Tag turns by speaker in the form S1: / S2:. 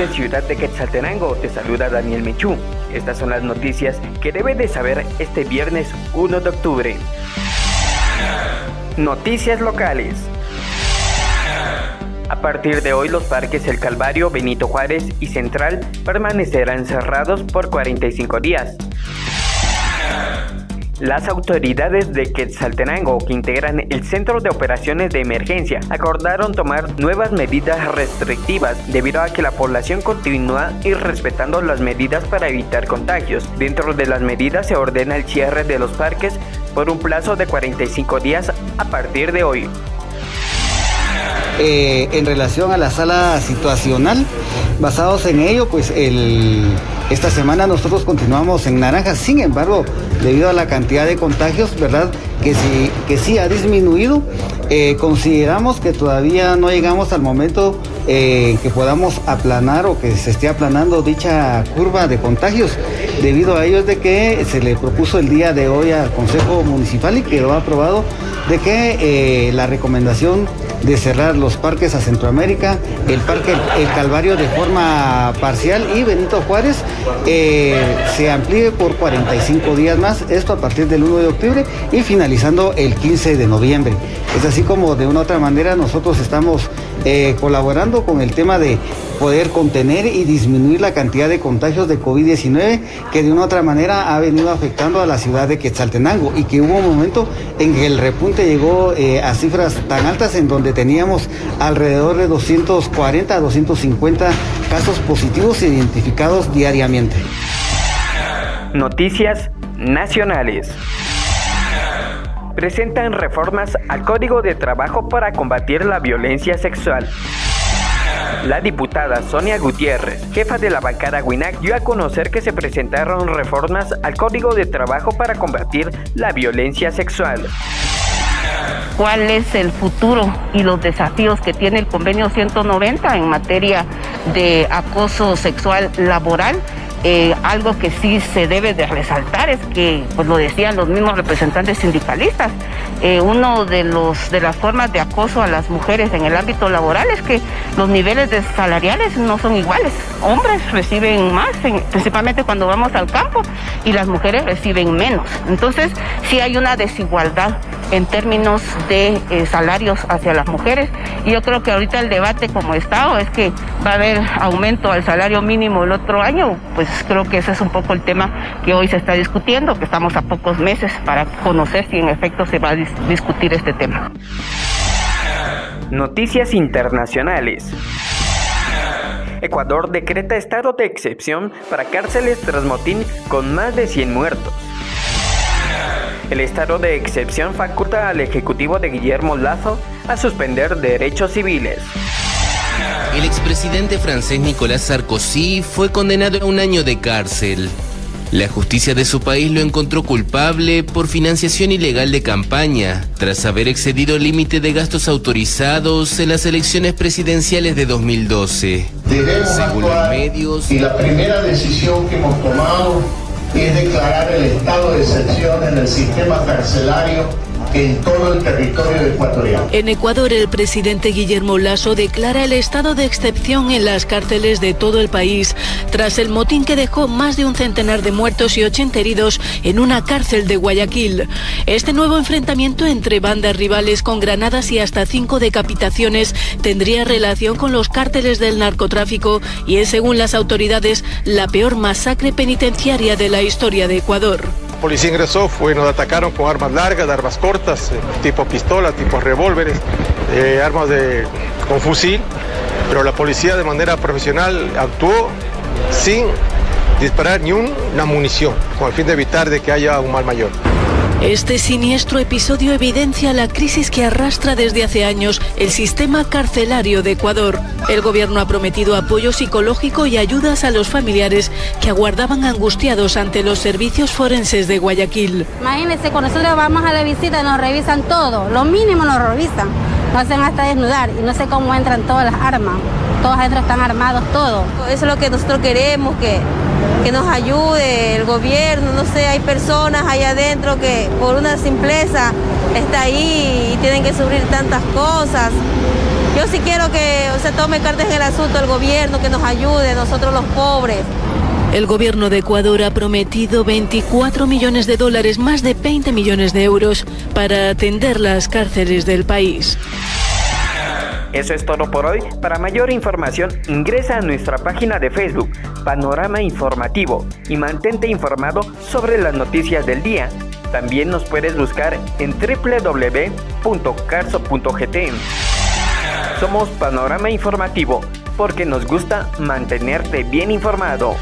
S1: desde Ciudad de Quetzaltenango te saluda Daniel Michú. Estas son las noticias que debe de saber este viernes 1 de octubre. Noticias locales. A partir de hoy los parques El Calvario, Benito Juárez y Central permanecerán cerrados por 45 días. Las autoridades de Quetzaltenango, que integran el Centro de Operaciones de Emergencia, acordaron tomar nuevas medidas restrictivas debido a que la población continúa irrespetando las medidas para evitar contagios. Dentro de las medidas se ordena el cierre de los parques por un plazo de 45 días a partir de hoy.
S2: Eh, en relación a la sala situacional, basados en ello, pues el, esta semana nosotros continuamos en naranja, sin embargo, debido a la cantidad de contagios, ¿verdad? Que sí, que sí ha disminuido. Eh, consideramos que todavía no llegamos al momento eh, que podamos aplanar o que se esté aplanando dicha curva de contagios. Debido a ello es de que se le propuso el día de hoy al Consejo Municipal y quedó aprobado de que eh, la recomendación de cerrar los parques a Centroamérica, el Parque El Calvario de forma parcial y Benito Juárez se amplíe por 45 días más, esto a partir del 1 de octubre y finalizando el 15 de noviembre. Es así como de una u otra manera nosotros estamos eh, colaborando con el tema de poder contener y disminuir la cantidad de contagios de COVID-19 que de una u otra manera ha venido afectando a la ciudad de Quetzaltenango y que hubo un momento en que el repunte llegó eh, a cifras tan altas en donde teníamos alrededor de 240 a 250 casos positivos identificados diariamente.
S1: Noticias nacionales presentan reformas al Código de Trabajo para combatir la violencia sexual. La diputada Sonia Gutiérrez, jefa de la bancada WINAC, dio a conocer que se presentaron reformas al Código de Trabajo para combatir la violencia sexual.
S3: ¿Cuál es el futuro y los desafíos que tiene el convenio 190 en materia de acoso sexual laboral? Eh, algo que sí se debe de resaltar es que, pues lo decían los mismos representantes sindicalistas, eh, uno de los de las formas de acoso a las mujeres en el ámbito laboral es que los niveles de salariales no son iguales. Hombres reciben más, principalmente cuando vamos al campo, y las mujeres reciben menos. Entonces, sí hay una desigualdad en términos de eh, salarios hacia las mujeres. Y yo creo que ahorita el debate como Estado es que va a haber aumento al salario mínimo el otro año, pues creo que ese es un poco el tema que hoy se está discutiendo, que estamos a pocos meses para conocer si en efecto se va a discutir este tema.
S1: Noticias internacionales. Ecuador decreta estado de excepción para cárceles tras motín con más de 100 muertos. El estado de excepción faculta al Ejecutivo de Guillermo Lazo a suspender derechos civiles.
S4: El expresidente francés Nicolás Sarkozy fue condenado a un año de cárcel. La justicia de su país lo encontró culpable por financiación ilegal de campaña, tras haber excedido el límite de gastos autorizados en las elecciones presidenciales de 2012.
S5: Según los medios, y la primera decisión que hemos tomado es declarar el estado de excepción en el sistema carcelario en todo el territorio ecuatoriano.
S6: En Ecuador, el presidente Guillermo Lasso declara el estado de excepción en las cárceles de todo el país, tras el motín que dejó más de un centenar de muertos y 80 heridos en una cárcel de Guayaquil. Este nuevo enfrentamiento entre bandas rivales con granadas y hasta cinco decapitaciones tendría relación con los cárteles del narcotráfico y es, según las autoridades, la peor masacre penitenciaria de la historia de Ecuador
S7: policía ingresó, fue, nos atacaron con armas largas, armas cortas, eh, tipo pistola, tipo revólveres, eh, armas de, con fusil, pero la policía de manera profesional actuó sin disparar ni una munición, con el fin de evitar de que haya un mal mayor.
S6: Este siniestro episodio evidencia la crisis que arrastra desde hace años el sistema carcelario de Ecuador. El gobierno ha prometido apoyo psicológico y ayudas a los familiares que aguardaban angustiados ante los servicios forenses de Guayaquil.
S8: Imagínense, cuando nosotros vamos a la visita nos revisan todo, lo mínimo nos revisan, nos hacen hasta desnudar y no sé cómo entran todas las armas, todos adentro están armados, todo.
S9: Eso es lo que nosotros queremos, que que nos ayude el gobierno, no sé, hay personas allá adentro que por una simpleza está ahí y tienen que sufrir tantas cosas. Yo sí quiero que se tome cartas en el asunto el gobierno, que nos ayude, nosotros los pobres.
S6: El gobierno de Ecuador ha prometido 24 millones de dólares, más de 20 millones de euros, para atender las cárceles del país.
S1: Eso es todo por hoy. Para mayor información ingresa a nuestra página de Facebook, Panorama Informativo, y mantente informado sobre las noticias del día. También nos puedes buscar en www.carso.gt. Somos Panorama Informativo porque nos gusta mantenerte bien informado.